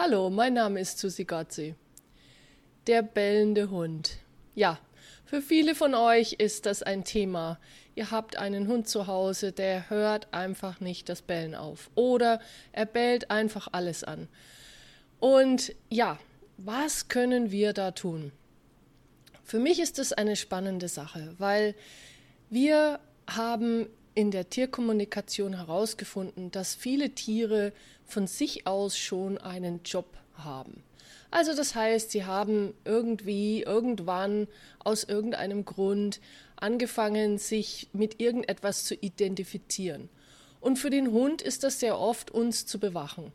Hallo, mein Name ist Susi Gotzi. Der bellende Hund. Ja, für viele von euch ist das ein Thema. Ihr habt einen Hund zu Hause, der hört einfach nicht das Bellen auf. Oder er bellt einfach alles an. Und ja, was können wir da tun? Für mich ist das eine spannende Sache, weil wir haben in der Tierkommunikation herausgefunden, dass viele Tiere von sich aus schon einen Job haben. Also das heißt, sie haben irgendwie, irgendwann, aus irgendeinem Grund angefangen, sich mit irgendetwas zu identifizieren. Und für den Hund ist das sehr oft, uns zu bewachen.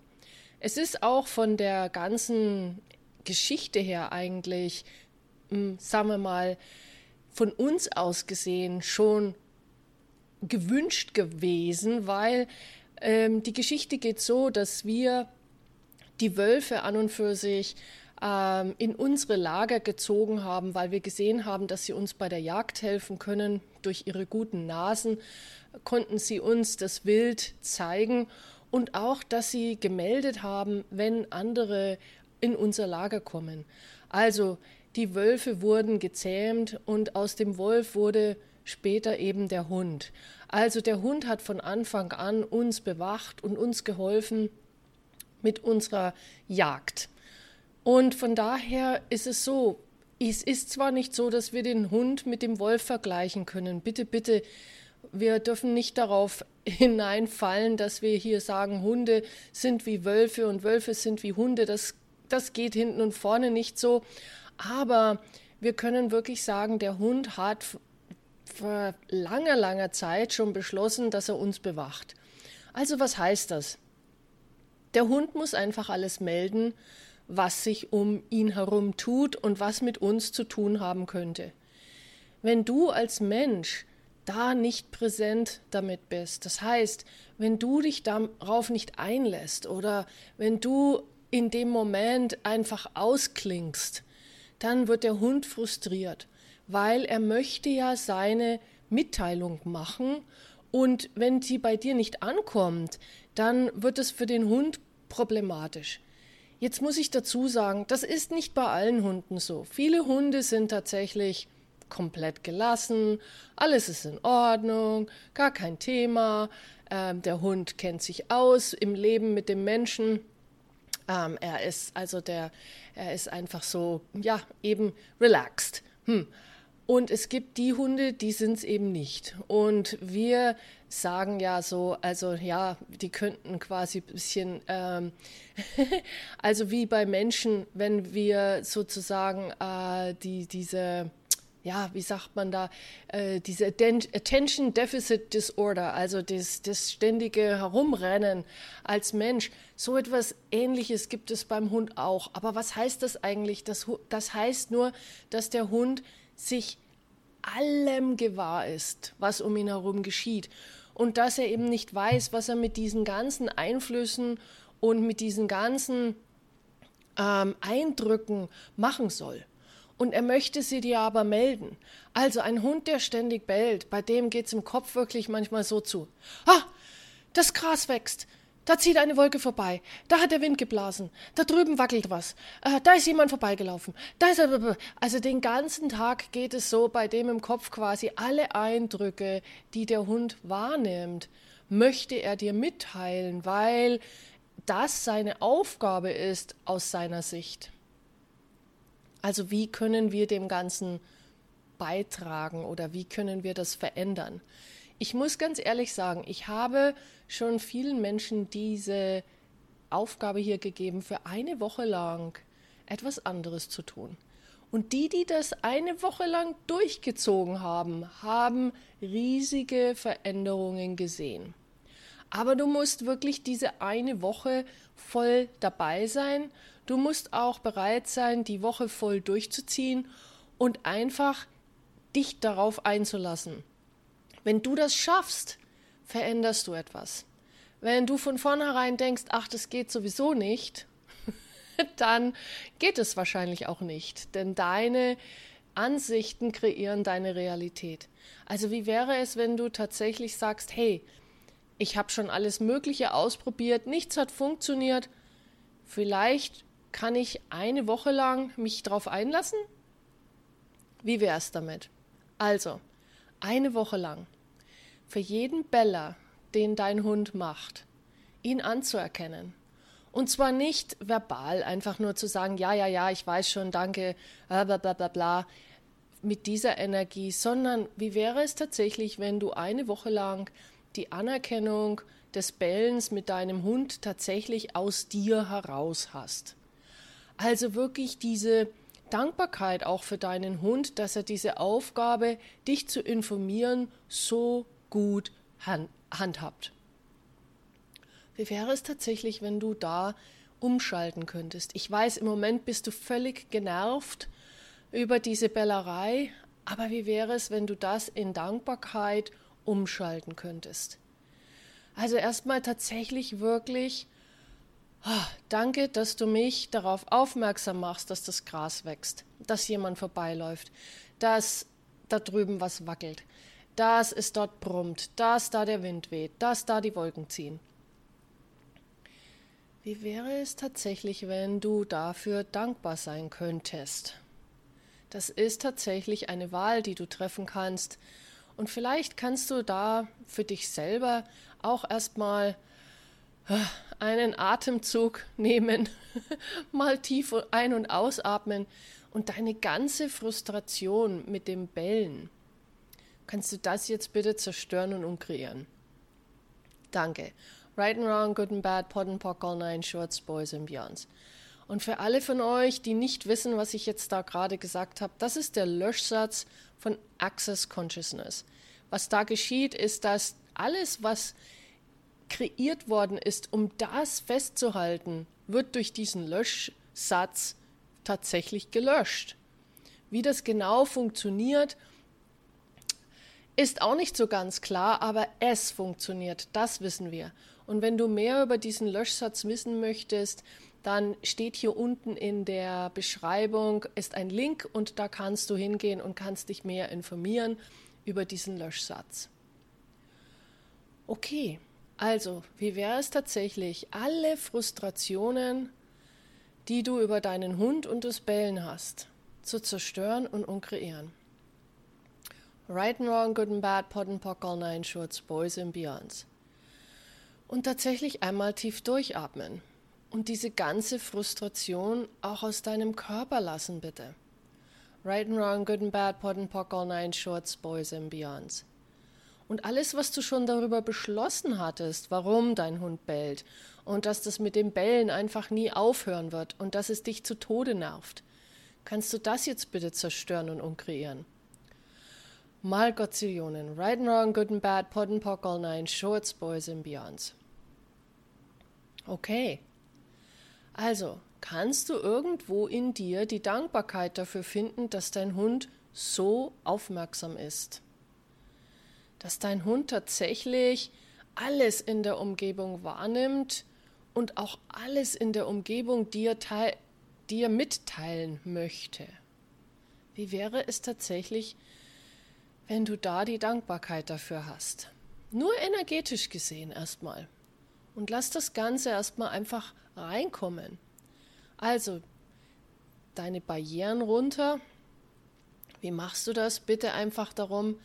Es ist auch von der ganzen Geschichte her eigentlich, hm, sagen wir mal, von uns aus gesehen schon gewünscht gewesen, weil ähm, die Geschichte geht so, dass wir die Wölfe an und für sich ähm, in unsere Lager gezogen haben, weil wir gesehen haben, dass sie uns bei der Jagd helfen können. Durch ihre guten Nasen konnten sie uns das Wild zeigen und auch, dass sie gemeldet haben, wenn andere in unser Lager kommen. Also die Wölfe wurden gezähmt und aus dem Wolf wurde später eben der Hund. Also der Hund hat von Anfang an uns bewacht und uns geholfen mit unserer Jagd. Und von daher ist es so, es ist zwar nicht so, dass wir den Hund mit dem Wolf vergleichen können. Bitte, bitte, wir dürfen nicht darauf hineinfallen, dass wir hier sagen, Hunde sind wie Wölfe und Wölfe sind wie Hunde. Das, das geht hinten und vorne nicht so. Aber wir können wirklich sagen, der Hund hat vor langer, langer Zeit schon beschlossen, dass er uns bewacht. Also was heißt das? Der Hund muss einfach alles melden, was sich um ihn herum tut und was mit uns zu tun haben könnte. Wenn du als Mensch da nicht präsent damit bist, das heißt, wenn du dich darauf nicht einlässt oder wenn du in dem Moment einfach ausklingst, dann wird der Hund frustriert weil er möchte ja seine Mitteilung machen und wenn sie bei dir nicht ankommt, dann wird es für den Hund problematisch. Jetzt muss ich dazu sagen, das ist nicht bei allen Hunden so. Viele Hunde sind tatsächlich komplett gelassen, alles ist in Ordnung, gar kein Thema. Ähm, der Hund kennt sich aus im Leben mit dem Menschen. Ähm, er ist also der, er ist einfach so, ja, eben relaxed. Hm. Und es gibt die Hunde, die sind es eben nicht. Und wir sagen ja so, also ja, die könnten quasi ein bisschen, ähm, also wie bei Menschen, wenn wir sozusagen äh, die, diese, ja, wie sagt man da, äh, diese Attention Deficit Disorder, also das, das ständige Herumrennen als Mensch, so etwas Ähnliches gibt es beim Hund auch. Aber was heißt das eigentlich? Das, das heißt nur, dass der Hund sich allem gewahr ist, was um ihn herum geschieht und dass er eben nicht weiß, was er mit diesen ganzen Einflüssen und mit diesen ganzen ähm, Eindrücken machen soll. Und er möchte sie dir aber melden. Also ein Hund, der ständig bellt, bei dem geht es im Kopf wirklich manchmal so zu. Ah, das Gras wächst. Da zieht eine Wolke vorbei. Da hat der Wind geblasen. Da drüben wackelt was. Äh, da ist jemand vorbeigelaufen. Da ist er. Also den ganzen Tag geht es so bei dem im Kopf quasi alle Eindrücke, die der Hund wahrnimmt, möchte er dir mitteilen, weil das seine Aufgabe ist aus seiner Sicht. Also wie können wir dem Ganzen beitragen oder wie können wir das verändern? Ich muss ganz ehrlich sagen, ich habe schon vielen Menschen diese Aufgabe hier gegeben, für eine Woche lang etwas anderes zu tun. Und die, die das eine Woche lang durchgezogen haben, haben riesige Veränderungen gesehen. Aber du musst wirklich diese eine Woche voll dabei sein. Du musst auch bereit sein, die Woche voll durchzuziehen und einfach dich darauf einzulassen. Wenn du das schaffst, veränderst du etwas. Wenn du von vornherein denkst, ach, das geht sowieso nicht, dann geht es wahrscheinlich auch nicht, denn deine Ansichten kreieren deine Realität. Also wie wäre es, wenn du tatsächlich sagst, hey, ich habe schon alles Mögliche ausprobiert, nichts hat funktioniert, Vielleicht kann ich eine Woche lang mich darauf einlassen? Wie wäre es damit? Also, eine Woche lang für jeden Beller, den dein Hund macht, ihn anzuerkennen. Und zwar nicht verbal, einfach nur zu sagen, ja, ja, ja, ich weiß schon, danke, bla bla bla bla, mit dieser Energie, sondern wie wäre es tatsächlich, wenn du eine Woche lang die Anerkennung des Bellens mit deinem Hund tatsächlich aus dir heraus hast? Also wirklich diese Dankbarkeit auch für deinen Hund, dass er diese Aufgabe, dich zu informieren, so gut hand handhabt. Wie wäre es tatsächlich, wenn du da umschalten könntest? Ich weiß, im Moment bist du völlig genervt über diese Bellerei, aber wie wäre es, wenn du das in Dankbarkeit umschalten könntest? Also erstmal tatsächlich wirklich, oh, danke, dass du mich darauf aufmerksam machst, dass das Gras wächst, dass jemand vorbeiläuft, dass da drüben was wackelt, dass es dort brummt, dass da der Wind weht, dass da die Wolken ziehen. Wie wäre es tatsächlich, wenn du dafür dankbar sein könntest? Das ist tatsächlich eine Wahl, die du treffen kannst. Und vielleicht kannst du da für dich selber auch erstmal äh, einen Atemzug nehmen, mal tief ein- und ausatmen und deine ganze Frustration mit dem Bellen Kannst du das jetzt bitte zerstören und umkreieren? Danke. Right and Wrong, Good and Bad, Pod and Pock, All Nine, Shorts, Boys and Beyonds. Und für alle von euch, die nicht wissen, was ich jetzt da gerade gesagt habe, das ist der Löschsatz von Access Consciousness. Was da geschieht, ist, dass alles, was kreiert worden ist, um das festzuhalten, wird durch diesen Löschsatz tatsächlich gelöscht. Wie das genau funktioniert, ist auch nicht so ganz klar, aber es funktioniert, das wissen wir. Und wenn du mehr über diesen Löschsatz wissen möchtest, dann steht hier unten in der Beschreibung ist ein Link und da kannst du hingehen und kannst dich mehr informieren über diesen Löschsatz. Okay, also wie wäre es tatsächlich, alle Frustrationen, die du über deinen Hund und das Bellen hast, zu zerstören und unkreieren? Right and Wrong, Good and Bad, Pod and Pock, All Nine Shorts, Boys and Beyonds. Und tatsächlich einmal tief durchatmen und diese ganze Frustration auch aus deinem Körper lassen, bitte. Right and Wrong, Good and Bad, Pod and Pock, All Nine Shorts, Boys and Beyonds. Und alles, was du schon darüber beschlossen hattest, warum dein Hund bellt und dass das mit dem Bellen einfach nie aufhören wird und dass es dich zu Tode nervt, kannst du das jetzt bitte zerstören und umkreieren mal Gottzillionen. Right and Wrong, Good and Bad, Pod and Pock, All Nine, Shorts, Boys and Beyonds. Okay. Also, kannst du irgendwo in dir die Dankbarkeit dafür finden, dass dein Hund so aufmerksam ist? Dass dein Hund tatsächlich alles in der Umgebung wahrnimmt und auch alles in der Umgebung dir, dir mitteilen möchte. Wie wäre es tatsächlich, wenn du da die Dankbarkeit dafür hast. Nur energetisch gesehen erstmal. Und lass das Ganze erstmal einfach reinkommen. Also, deine Barrieren runter. Wie machst du das? Bitte einfach darum,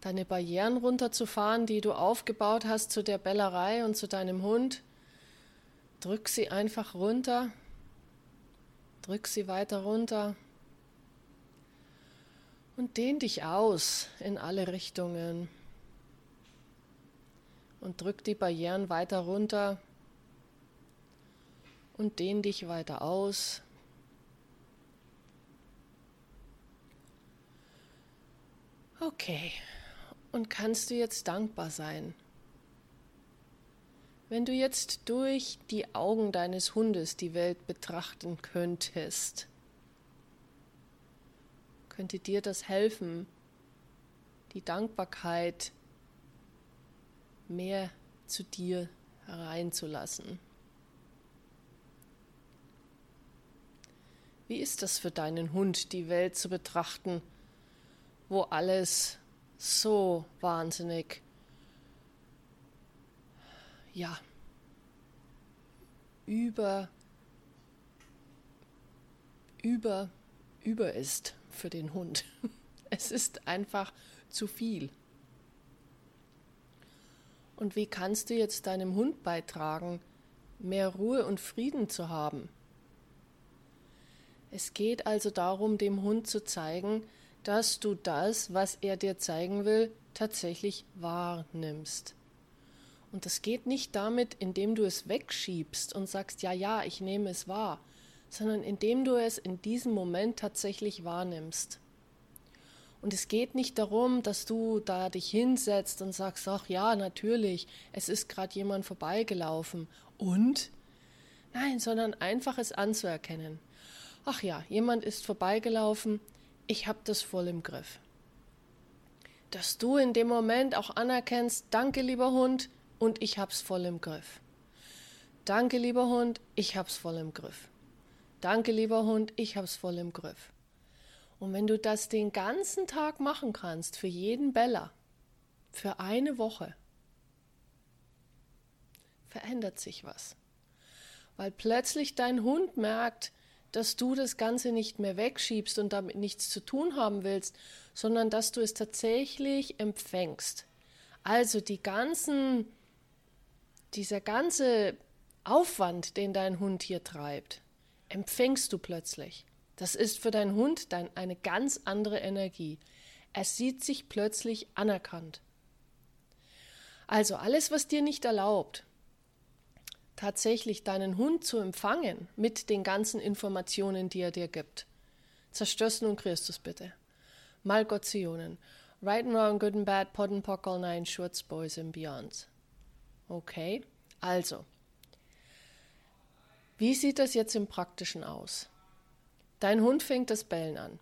deine Barrieren runterzufahren, die du aufgebaut hast zu der Bellerei und zu deinem Hund. Drück sie einfach runter. Drück sie weiter runter. Und dehn dich aus in alle Richtungen. Und drück die Barrieren weiter runter. Und dehn dich weiter aus. Okay. Und kannst du jetzt dankbar sein? Wenn du jetzt durch die Augen deines Hundes die Welt betrachten könntest, könnte dir das helfen, die Dankbarkeit mehr zu dir hereinzulassen. Wie ist das für deinen Hund, die Welt zu betrachten, wo alles so wahnsinnig, ja, über über, über ist für den Hund. Es ist einfach zu viel. Und wie kannst du jetzt deinem Hund beitragen, mehr Ruhe und Frieden zu haben? Es geht also darum, dem Hund zu zeigen, dass du das, was er dir zeigen will, tatsächlich wahrnimmst. Und das geht nicht damit, indem du es wegschiebst und sagst, ja, ja, ich nehme es wahr, sondern indem du es in diesem Moment tatsächlich wahrnimmst. Und es geht nicht darum, dass du da dich hinsetzt und sagst, ach ja, natürlich, es ist gerade jemand vorbeigelaufen. Und? Nein, sondern einfach es anzuerkennen. Ach ja, jemand ist vorbeigelaufen, ich habe das voll im Griff. Dass du in dem Moment auch anerkennst, danke lieber Hund, und ich hab's voll im Griff. Danke lieber Hund, ich hab's voll im Griff. Danke, lieber Hund, ich hab's voll im Griff. Und wenn du das den ganzen Tag machen kannst, für jeden Beller, für eine Woche, verändert sich was. Weil plötzlich dein Hund merkt, dass du das Ganze nicht mehr wegschiebst und damit nichts zu tun haben willst, sondern dass du es tatsächlich empfängst. Also die ganzen, dieser ganze Aufwand, den dein Hund hier treibt, empfängst du plötzlich. Das ist für deinen Hund dann eine ganz andere Energie. Er sieht sich plötzlich anerkannt. Also alles, was dir nicht erlaubt, tatsächlich deinen Hund zu empfangen mit den ganzen Informationen, die er dir gibt. Zerstörst nun Christus bitte. Mal Gott Zionen. Right and wrong, good and bad, pod and pock, all nine, shorts, boys and beyonds. Okay, also, wie sieht das jetzt im Praktischen aus? Dein Hund fängt das Bellen an.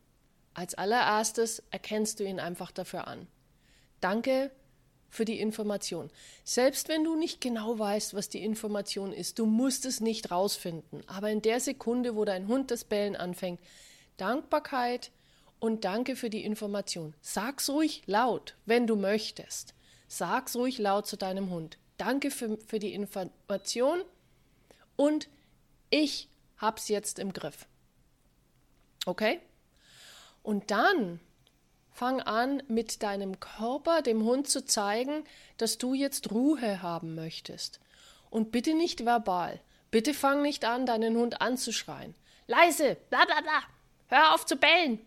Als allererstes erkennst du ihn einfach dafür an. Danke für die Information. Selbst wenn du nicht genau weißt, was die Information ist, du musst es nicht rausfinden. Aber in der Sekunde, wo dein Hund das Bellen anfängt, Dankbarkeit und danke für die Information. Sag's ruhig laut, wenn du möchtest. Sag's ruhig laut zu deinem Hund. Danke für, für die Information und ich hab's jetzt im Griff. Okay? Und dann fang an, mit deinem Körper dem Hund zu zeigen, dass du jetzt Ruhe haben möchtest. Und bitte nicht verbal. Bitte fang nicht an, deinen Hund anzuschreien. Leise, bla bla bla. Hör auf zu bellen.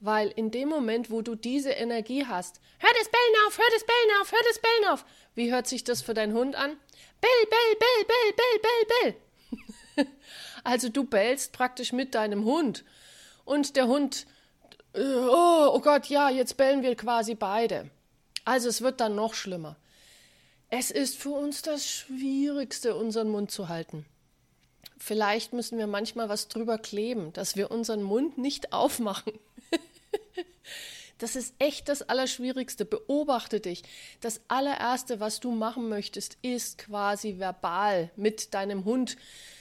Weil in dem Moment, wo du diese Energie hast, hör das Bellen auf, hör das Bellen auf, hör das Bellen auf. Wie hört sich das für deinen Hund an? Bell, bell, bell, bell, bell, bell, bell. also du bellst praktisch mit deinem Hund. Und der Hund, äh, oh, oh Gott, ja, jetzt bellen wir quasi beide. Also es wird dann noch schlimmer. Es ist für uns das Schwierigste, unseren Mund zu halten. Vielleicht müssen wir manchmal was drüber kleben, dass wir unseren Mund nicht aufmachen. Das ist echt das Allerschwierigste. Beobachte dich. Das allererste, was du machen möchtest, ist quasi verbal mit deinem Hund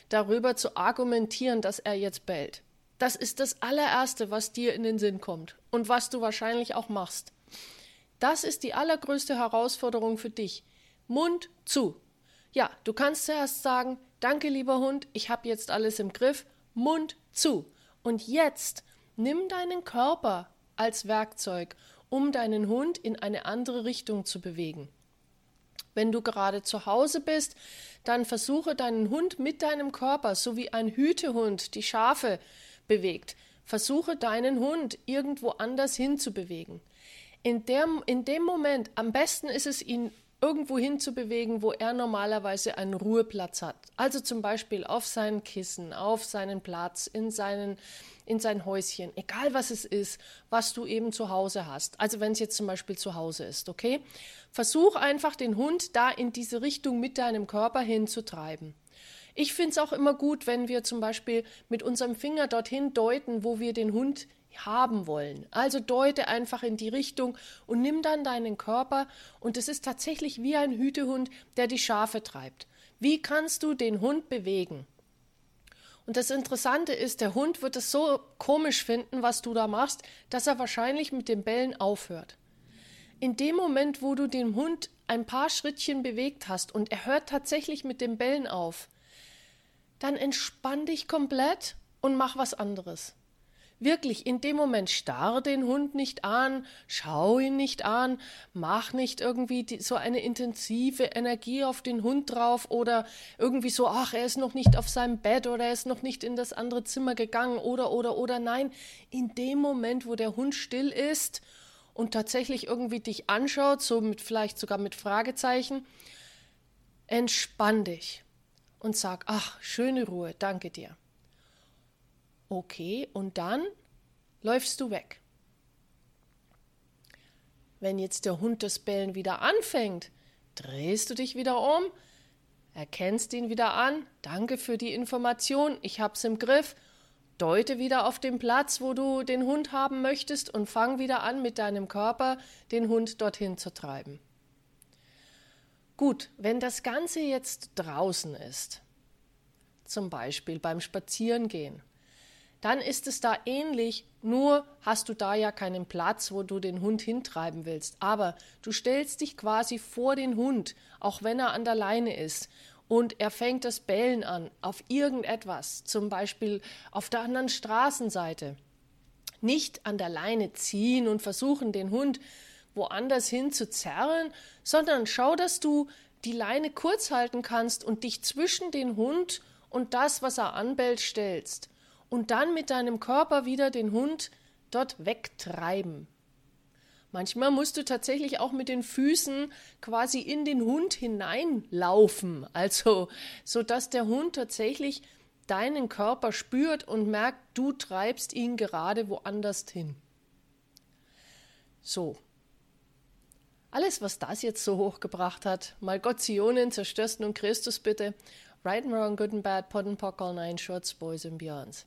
darüber zu argumentieren, dass er jetzt bellt. Das ist das allererste, was dir in den Sinn kommt und was du wahrscheinlich auch machst. Das ist die allergrößte Herausforderung für dich. Mund zu. Ja, du kannst zuerst sagen, danke lieber Hund, ich habe jetzt alles im Griff. Mund zu. Und jetzt nimm deinen Körper als Werkzeug, um deinen Hund in eine andere Richtung zu bewegen. Wenn du gerade zu Hause bist, dann versuche deinen Hund mit deinem Körper, so wie ein Hütehund die Schafe bewegt, versuche deinen Hund irgendwo anders hinzubewegen. In, der, in dem Moment, am besten ist es, ihn irgendwo hinzubewegen, wo er normalerweise einen Ruheplatz hat. Also zum Beispiel auf seinen Kissen, auf seinen Platz, in, seinen, in sein Häuschen, egal was es ist, was du eben zu Hause hast. Also wenn es jetzt zum Beispiel zu Hause ist, okay? Versuch einfach den Hund da in diese Richtung mit deinem Körper hinzutreiben. Ich finde es auch immer gut, wenn wir zum Beispiel mit unserem Finger dorthin deuten, wo wir den Hund haben wollen. Also deute einfach in die Richtung und nimm dann deinen Körper und es ist tatsächlich wie ein Hütehund, der die Schafe treibt. Wie kannst du den Hund bewegen? Und das Interessante ist, der Hund wird es so komisch finden, was du da machst, dass er wahrscheinlich mit dem Bellen aufhört. In dem Moment, wo du den Hund ein paar Schrittchen bewegt hast und er hört tatsächlich mit dem Bellen auf, dann entspann dich komplett und mach was anderes. Wirklich, in dem Moment starr den Hund nicht an, schau ihn nicht an, mach nicht irgendwie die, so eine intensive Energie auf den Hund drauf oder irgendwie so, ach, er ist noch nicht auf seinem Bett oder er ist noch nicht in das andere Zimmer gegangen oder, oder, oder. Nein, in dem Moment, wo der Hund still ist und tatsächlich irgendwie dich anschaut, so mit, vielleicht sogar mit Fragezeichen, entspann dich und sag, ach, schöne Ruhe, danke dir. Okay, und dann läufst du weg. Wenn jetzt der Hund das Bellen wieder anfängt, drehst du dich wieder um, erkennst ihn wieder an, danke für die Information, ich hab's im Griff, deute wieder auf den Platz, wo du den Hund haben möchtest und fang wieder an, mit deinem Körper den Hund dorthin zu treiben. Gut, wenn das Ganze jetzt draußen ist, zum Beispiel beim Spazierengehen, dann ist es da ähnlich, nur hast du da ja keinen Platz, wo du den Hund hintreiben willst. Aber du stellst dich quasi vor den Hund, auch wenn er an der Leine ist, und er fängt das Bellen an auf irgendetwas, zum Beispiel auf der anderen Straßenseite. Nicht an der Leine ziehen und versuchen, den Hund woanders hin zu zerren, sondern schau, dass du die Leine kurz halten kannst und dich zwischen den Hund und das, was er anbellt, stellst und dann mit deinem Körper wieder den Hund dort wegtreiben. Manchmal musst du tatsächlich auch mit den Füßen quasi in den Hund hineinlaufen, also so dass der Hund tatsächlich deinen Körper spürt und merkt, du treibst ihn gerade woanders hin. So. Alles, was das jetzt so hochgebracht hat, mal Gott Zionen, zerstörsten und Christus bitte, right and wrong, good and bad, pot and pock, all nine shorts, boys and beyonds.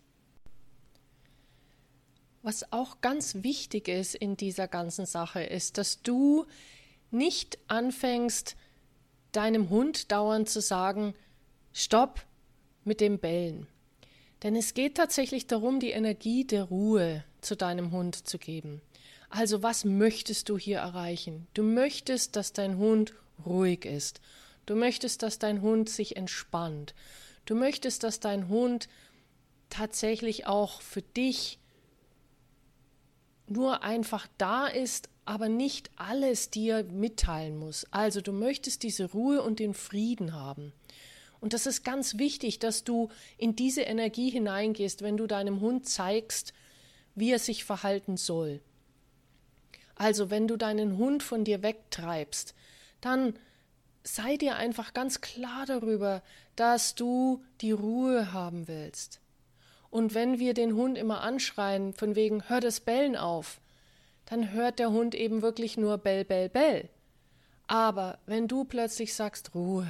Was auch ganz wichtig ist in dieser ganzen Sache, ist, dass du nicht anfängst, deinem Hund dauernd zu sagen, stopp mit dem Bellen. Denn es geht tatsächlich darum, die Energie der Ruhe zu deinem Hund zu geben. Also was möchtest du hier erreichen? Du möchtest, dass dein Hund ruhig ist. Du möchtest, dass dein Hund sich entspannt. Du möchtest, dass dein Hund tatsächlich auch für dich nur einfach da ist, aber nicht alles dir mitteilen muss. Also du möchtest diese Ruhe und den Frieden haben. Und das ist ganz wichtig, dass du in diese Energie hineingehst, wenn du deinem Hund zeigst, wie er sich verhalten soll. Also wenn du deinen Hund von dir wegtreibst, dann sei dir einfach ganz klar darüber, dass du die Ruhe haben willst. Und wenn wir den Hund immer anschreien, von wegen, hör das Bellen auf, dann hört der Hund eben wirklich nur Bell, Bell, Bell. Aber wenn du plötzlich sagst, Ruhe,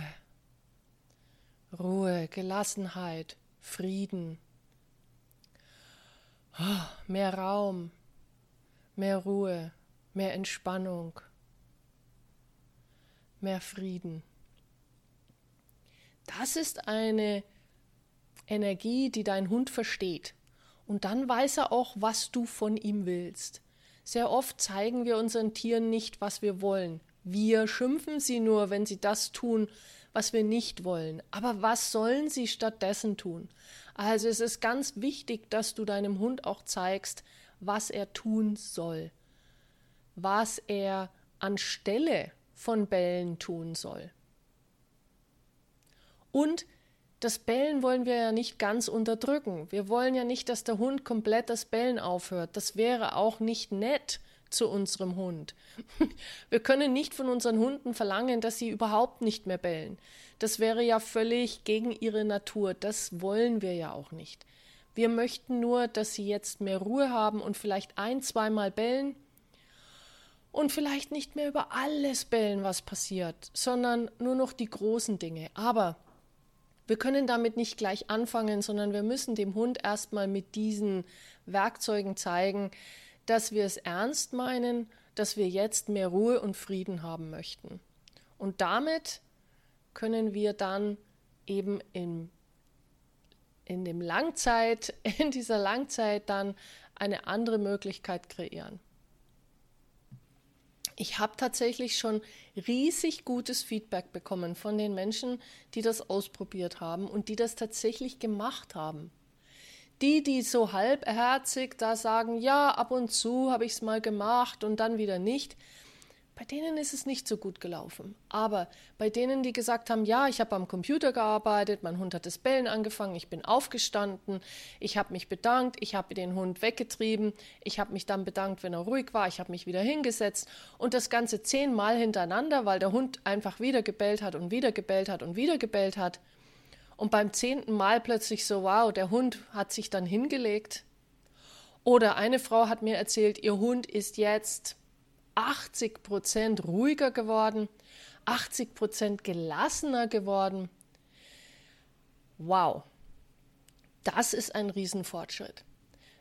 Ruhe, Gelassenheit, Frieden, oh, mehr Raum, mehr Ruhe, mehr Entspannung, mehr Frieden. Das ist eine Energie, die dein Hund versteht. Und dann weiß er auch, was du von ihm willst. Sehr oft zeigen wir unseren Tieren nicht, was wir wollen. Wir schimpfen sie nur, wenn sie das tun, was wir nicht wollen. Aber was sollen sie stattdessen tun? Also es ist ganz wichtig, dass du deinem Hund auch zeigst, was er tun soll, was er anstelle von Bällen tun soll. Und das Bellen wollen wir ja nicht ganz unterdrücken. Wir wollen ja nicht, dass der Hund komplett das Bellen aufhört. Das wäre auch nicht nett zu unserem Hund. Wir können nicht von unseren Hunden verlangen, dass sie überhaupt nicht mehr bellen. Das wäre ja völlig gegen ihre Natur. Das wollen wir ja auch nicht. Wir möchten nur, dass sie jetzt mehr Ruhe haben und vielleicht ein, zweimal bellen und vielleicht nicht mehr über alles bellen, was passiert, sondern nur noch die großen Dinge. Aber wir können damit nicht gleich anfangen, sondern wir müssen dem Hund erstmal mit diesen Werkzeugen zeigen, dass wir es ernst meinen, dass wir jetzt mehr Ruhe und Frieden haben möchten. Und damit können wir dann eben in, in dem Langzeit, in dieser Langzeit dann eine andere Möglichkeit kreieren. Ich habe tatsächlich schon riesig gutes Feedback bekommen von den Menschen, die das ausprobiert haben und die das tatsächlich gemacht haben. Die, die so halbherzig da sagen, ja, ab und zu habe ich es mal gemacht und dann wieder nicht, bei denen ist es nicht so gut gelaufen. Aber bei denen, die gesagt haben, ja, ich habe am Computer gearbeitet, mein Hund hat das Bellen angefangen, ich bin aufgestanden, ich habe mich bedankt, ich habe den Hund weggetrieben, ich habe mich dann bedankt, wenn er ruhig war, ich habe mich wieder hingesetzt und das Ganze zehnmal hintereinander, weil der Hund einfach wieder gebellt hat und wieder gebellt hat und wieder gebellt hat. Und beim zehnten Mal plötzlich so, wow, der Hund hat sich dann hingelegt. Oder eine Frau hat mir erzählt, ihr Hund ist jetzt 80 Prozent ruhiger geworden, 80 Prozent gelassener geworden. Wow, das ist ein Riesenfortschritt.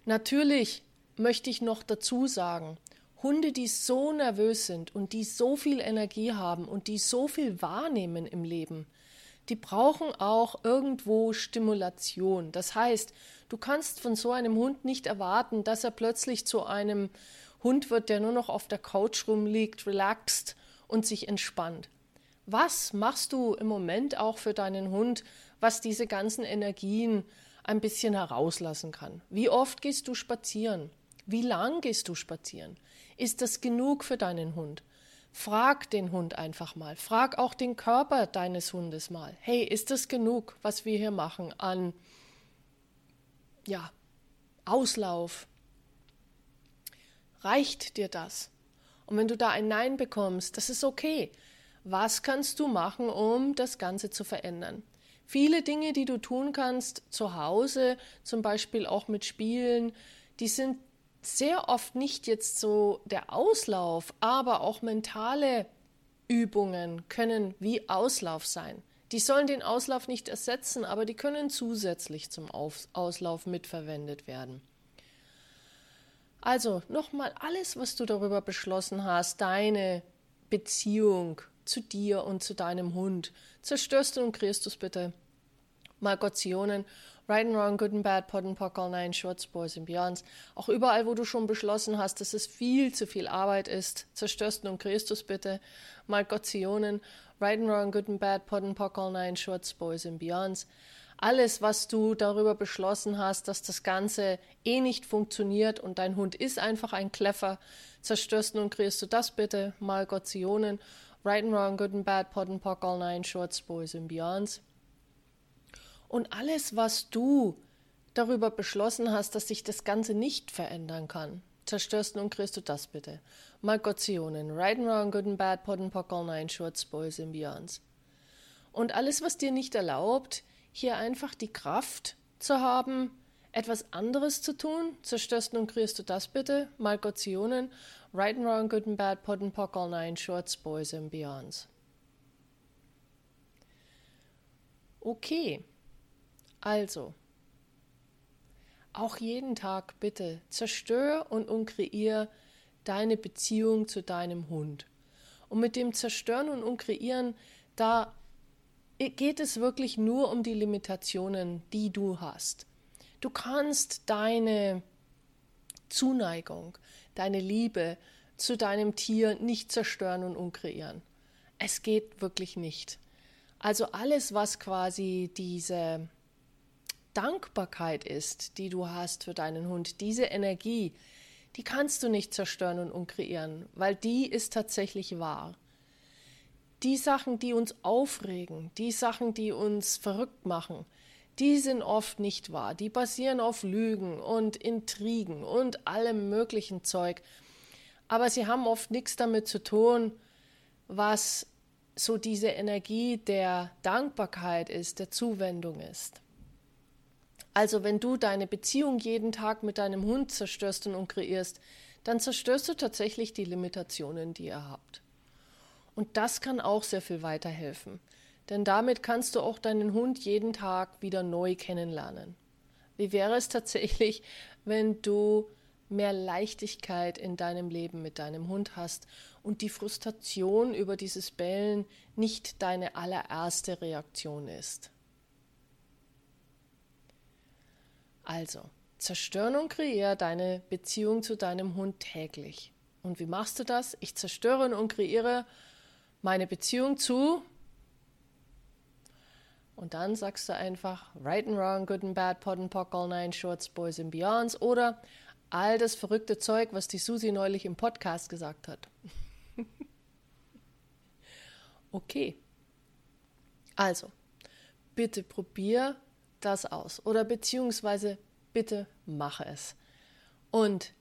Natürlich möchte ich noch dazu sagen, Hunde, die so nervös sind und die so viel Energie haben und die so viel wahrnehmen im Leben, die brauchen auch irgendwo Stimulation. Das heißt, du kannst von so einem Hund nicht erwarten, dass er plötzlich zu einem Hund wird, der nur noch auf der Couch rumliegt, relaxt und sich entspannt. Was machst du im Moment auch für deinen Hund, was diese ganzen Energien ein bisschen herauslassen kann? Wie oft gehst du spazieren? Wie lang gehst du spazieren? Ist das genug für deinen Hund? Frag den Hund einfach mal. Frag auch den Körper deines Hundes mal. Hey, ist das genug, was wir hier machen an ja, Auslauf, Reicht dir das? Und wenn du da ein Nein bekommst, das ist okay. Was kannst du machen, um das Ganze zu verändern? Viele Dinge, die du tun kannst zu Hause, zum Beispiel auch mit Spielen, die sind sehr oft nicht jetzt so der Auslauf, aber auch mentale Übungen können wie Auslauf sein. Die sollen den Auslauf nicht ersetzen, aber die können zusätzlich zum Auslauf mitverwendet werden. Also nochmal alles, was du darüber beschlossen hast, deine Beziehung zu dir und zu deinem Hund, zerstörst du und kriegst du es bitte. Malgotionen, Right and Wrong, Good and Bad, Pod and Pock, All Nine, Shorts, Boys and Beyonds. Auch überall, wo du schon beschlossen hast, dass es viel zu viel Arbeit ist, zerstörst du und kriegst du es bitte. Malgotionen, Right and Wrong, Good and Bad, Pod and Pock, All Nine, Shorts, Boys and Beyonds alles, was du darüber beschlossen hast, dass das Ganze eh nicht funktioniert und dein Hund ist einfach ein Kleffer, zerstörst nun kriegst du das bitte, mal Gottionen, Right and Wrong, Good and Bad, Pot and Pock, All Nine, Shorts, Boys and Beyonds. Und alles, was du darüber beschlossen hast, dass sich das Ganze nicht verändern kann, zerstörst nun kriegst du das bitte. Malgotionen, Right and Wrong, Good and Bad, Pot and Pock, All Nine, Shorts, Boys and Beyonds. Und alles, was dir nicht erlaubt, hier einfach die Kraft zu haben, etwas anderes zu tun. Zerstörst und kriegst du das bitte. Malgotionen, Right and Wrong, Good and Bad, Pot and Pock, All Nine, Shorts, Boys and Beyonds. Okay, also, auch jeden Tag bitte zerstör und unkreier deine Beziehung zu deinem Hund. Und mit dem Zerstören und Unkreieren, da geht es wirklich nur um die Limitationen, die du hast. Du kannst deine Zuneigung, deine Liebe zu deinem Tier nicht zerstören und unkreieren. Es geht wirklich nicht. Also alles, was quasi diese Dankbarkeit ist, die du hast für deinen Hund, diese Energie, die kannst du nicht zerstören und unkreieren, weil die ist tatsächlich wahr die Sachen, die uns aufregen, die Sachen, die uns verrückt machen, die sind oft nicht wahr. Die basieren auf Lügen und Intrigen und allem möglichen Zeug. Aber sie haben oft nichts damit zu tun, was so diese Energie der Dankbarkeit ist, der Zuwendung ist. Also wenn du deine Beziehung jeden Tag mit deinem Hund zerstörst und kreierst, dann zerstörst du tatsächlich die Limitationen, die ihr habt. Und das kann auch sehr viel weiterhelfen. Denn damit kannst du auch deinen Hund jeden Tag wieder neu kennenlernen. Wie wäre es tatsächlich, wenn du mehr Leichtigkeit in deinem Leben mit deinem Hund hast und die Frustration über dieses Bellen nicht deine allererste Reaktion ist? Also, zerstören und kreiere deine Beziehung zu deinem Hund täglich. Und wie machst du das? Ich zerstöre und kreiere meine Beziehung zu Und dann sagst du einfach right and wrong, good and bad, pot and pock, all nine shorts, boys and beyonds oder all das verrückte Zeug, was die Susi neulich im Podcast gesagt hat. okay. Also, bitte probier das aus oder beziehungsweise bitte mache es. Und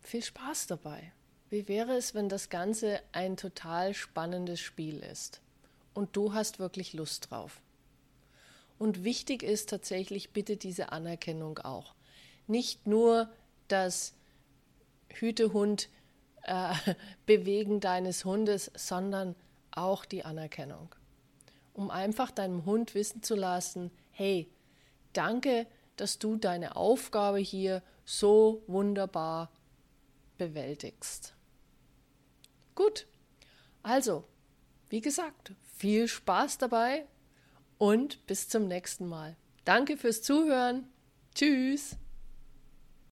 viel Spaß dabei. Wie wäre es, wenn das Ganze ein total spannendes Spiel ist und du hast wirklich Lust drauf? Und wichtig ist tatsächlich bitte diese Anerkennung auch. Nicht nur das Hütehund äh, bewegen deines Hundes, sondern auch die Anerkennung. Um einfach deinem Hund wissen zu lassen, hey, danke, dass du deine Aufgabe hier so wunderbar bewältigst. Gut, also, wie gesagt, viel Spaß dabei und bis zum nächsten Mal. Danke fürs Zuhören. Tschüss.